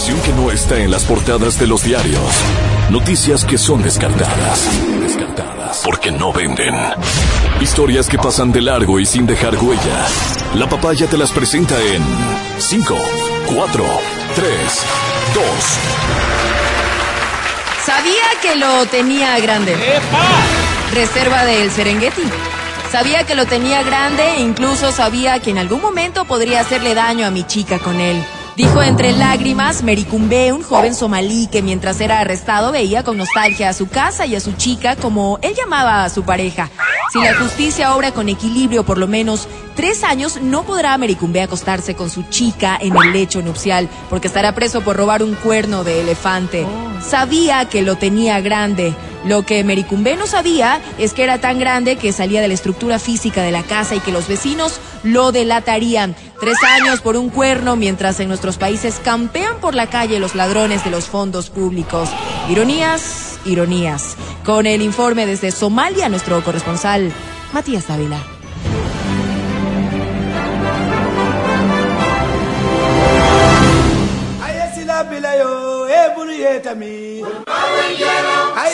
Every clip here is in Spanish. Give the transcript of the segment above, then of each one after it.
Información que no está en las portadas de los diarios. Noticias que son descartadas. Descartadas. Porque no venden. Historias que pasan de largo y sin dejar huella. La papaya te las presenta en 5, 4, 3, 2. Sabía que lo tenía grande. Reserva del Serengeti. Sabía que lo tenía grande e incluso sabía que en algún momento podría hacerle daño a mi chica con él. Dijo entre lágrimas Mericumbe, un joven somalí que mientras era arrestado veía con nostalgia a su casa y a su chica como él llamaba a su pareja. Si la justicia obra con equilibrio por lo menos tres años, no podrá Mericumbe acostarse con su chica en el lecho nupcial porque estará preso por robar un cuerno de elefante. Sabía que lo tenía grande. Lo que Mericumbe no sabía es que era tan grande que salía de la estructura física de la casa y que los vecinos lo delatarían. Tres años por un cuerno mientras en nuestros países campean por la calle los ladrones de los fondos públicos. Ironías, ironías. Con el informe desde Somalia, nuestro corresponsal Matías Dávila.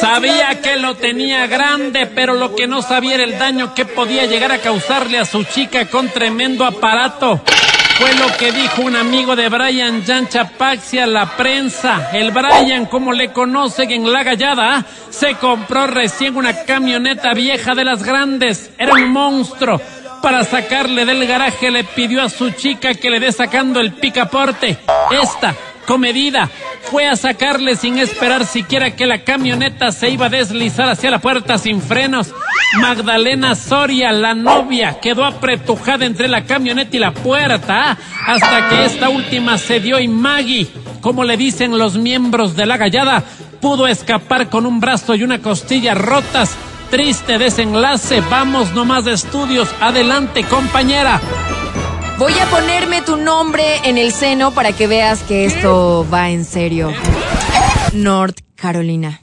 Sabía que lo tenía grande, pero lo que no sabía era el daño que podía llegar a causarle a su chica con tremendo aparato. Fue lo que dijo un amigo de Brian Paxi a la prensa. El Brian, como le conocen en La Gallada, se compró recién una camioneta vieja de las grandes. Era un monstruo. Para sacarle del garaje le pidió a su chica que le dé sacando el picaporte. Esta comedida. Fue a sacarle sin esperar siquiera que la camioneta se iba a deslizar hacia la puerta sin frenos. Magdalena Soria, la novia, quedó apretujada entre la camioneta y la puerta hasta que esta última se dio y Maggie, como le dicen los miembros de la gallada, pudo escapar con un brazo y una costilla rotas. Triste desenlace, vamos nomás de estudios. Adelante, compañera. Voy a ponerme tu nombre en el seno para que veas que esto va en serio. North Carolina.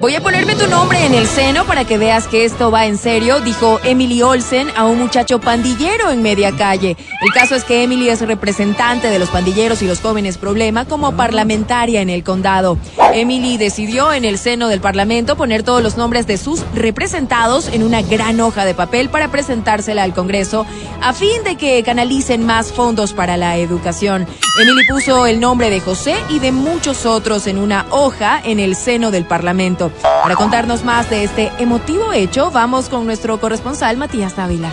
Voy a ponerme tu nombre en el seno para que veas que esto va en serio, dijo Emily Olsen a un muchacho pandillero en media calle. El caso es que Emily es representante de los pandilleros y los jóvenes problema como parlamentaria en el condado. Emily decidió en el seno del parlamento poner todos los nombres de sus representados en una gran hoja de papel para presentársela al Congreso a fin de que canalicen más fondos para la educación. Emily puso el nombre de José y de muchos otros en una hoja en el seno del parlamento. Para contarnos más de este emotivo hecho, vamos con nuestro corresponsal Matías Dávila.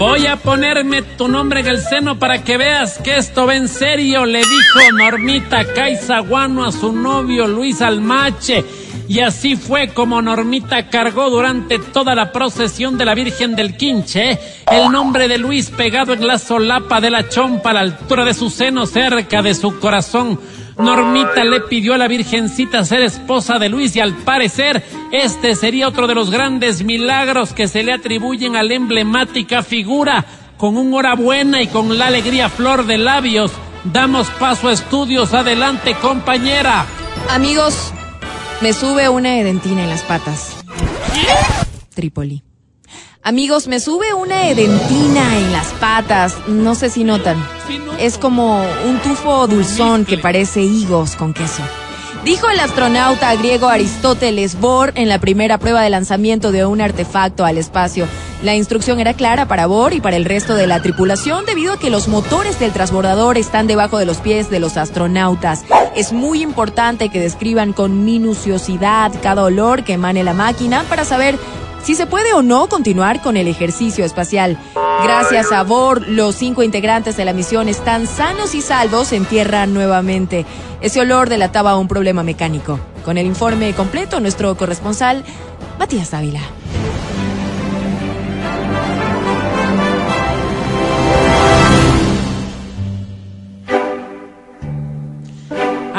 Voy a ponerme tu nombre en el seno para que veas que esto va en serio, le dijo Normita Caizaguano a su novio Luis Almache y así fue como Normita cargó durante toda la procesión de la Virgen del Quinche el nombre de Luis pegado en la solapa de la chompa a la altura de su seno cerca de su corazón. Normita le pidió a la Virgencita ser esposa de Luis y al parecer este sería otro de los grandes milagros que se le atribuyen a la emblemática figura. Con un hora buena y con la alegría flor de labios, damos paso a estudios. Adelante, compañera. Amigos, me sube una edentina en las patas. Trípoli. Amigos, me sube una edentina en las patas. No sé si notan. Es como un tufo dulzón que parece higos con queso. Dijo el astronauta griego Aristóteles Bohr en la primera prueba de lanzamiento de un artefacto al espacio. La instrucción era clara para Bohr y para el resto de la tripulación debido a que los motores del transbordador están debajo de los pies de los astronautas. Es muy importante que describan con minuciosidad cada olor que emane la máquina para saber si se puede o no continuar con el ejercicio espacial. Gracias a Bohr, los cinco integrantes de la misión están sanos y salvos en tierra nuevamente. Ese olor delataba un problema mecánico. Con el informe completo, nuestro corresponsal, Matías Dávila.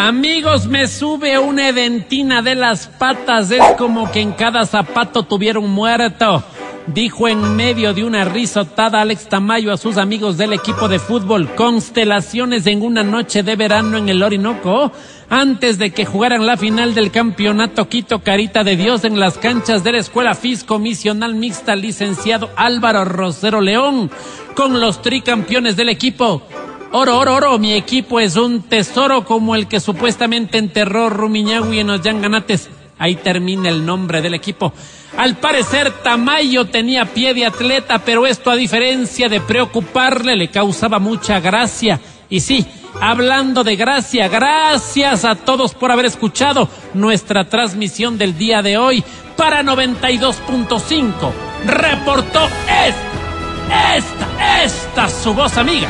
Amigos, me sube una edentina de las patas. Es como que en cada zapato tuviera un muerto. dijo en medio de una risotada Alex Tamayo a sus amigos del equipo de fútbol, constelaciones en una noche de verano en el Orinoco, antes de que jugaran la final del campeonato Quito Carita de Dios en las canchas de la Escuela Fisco Misional Mixta, licenciado Álvaro Rosero León, con los tricampeones del equipo. Oro, oro, oro, mi equipo es un tesoro como el que supuestamente enterró Rumiñahui en los Yanganates. Ahí termina el nombre del equipo. Al parecer, Tamayo tenía pie de atleta, pero esto a diferencia de preocuparle, le causaba mucha gracia. Y sí, hablando de gracia, gracias a todos por haber escuchado nuestra transmisión del día de hoy para 92.5. Reportó esta, esta, esta su voz amiga,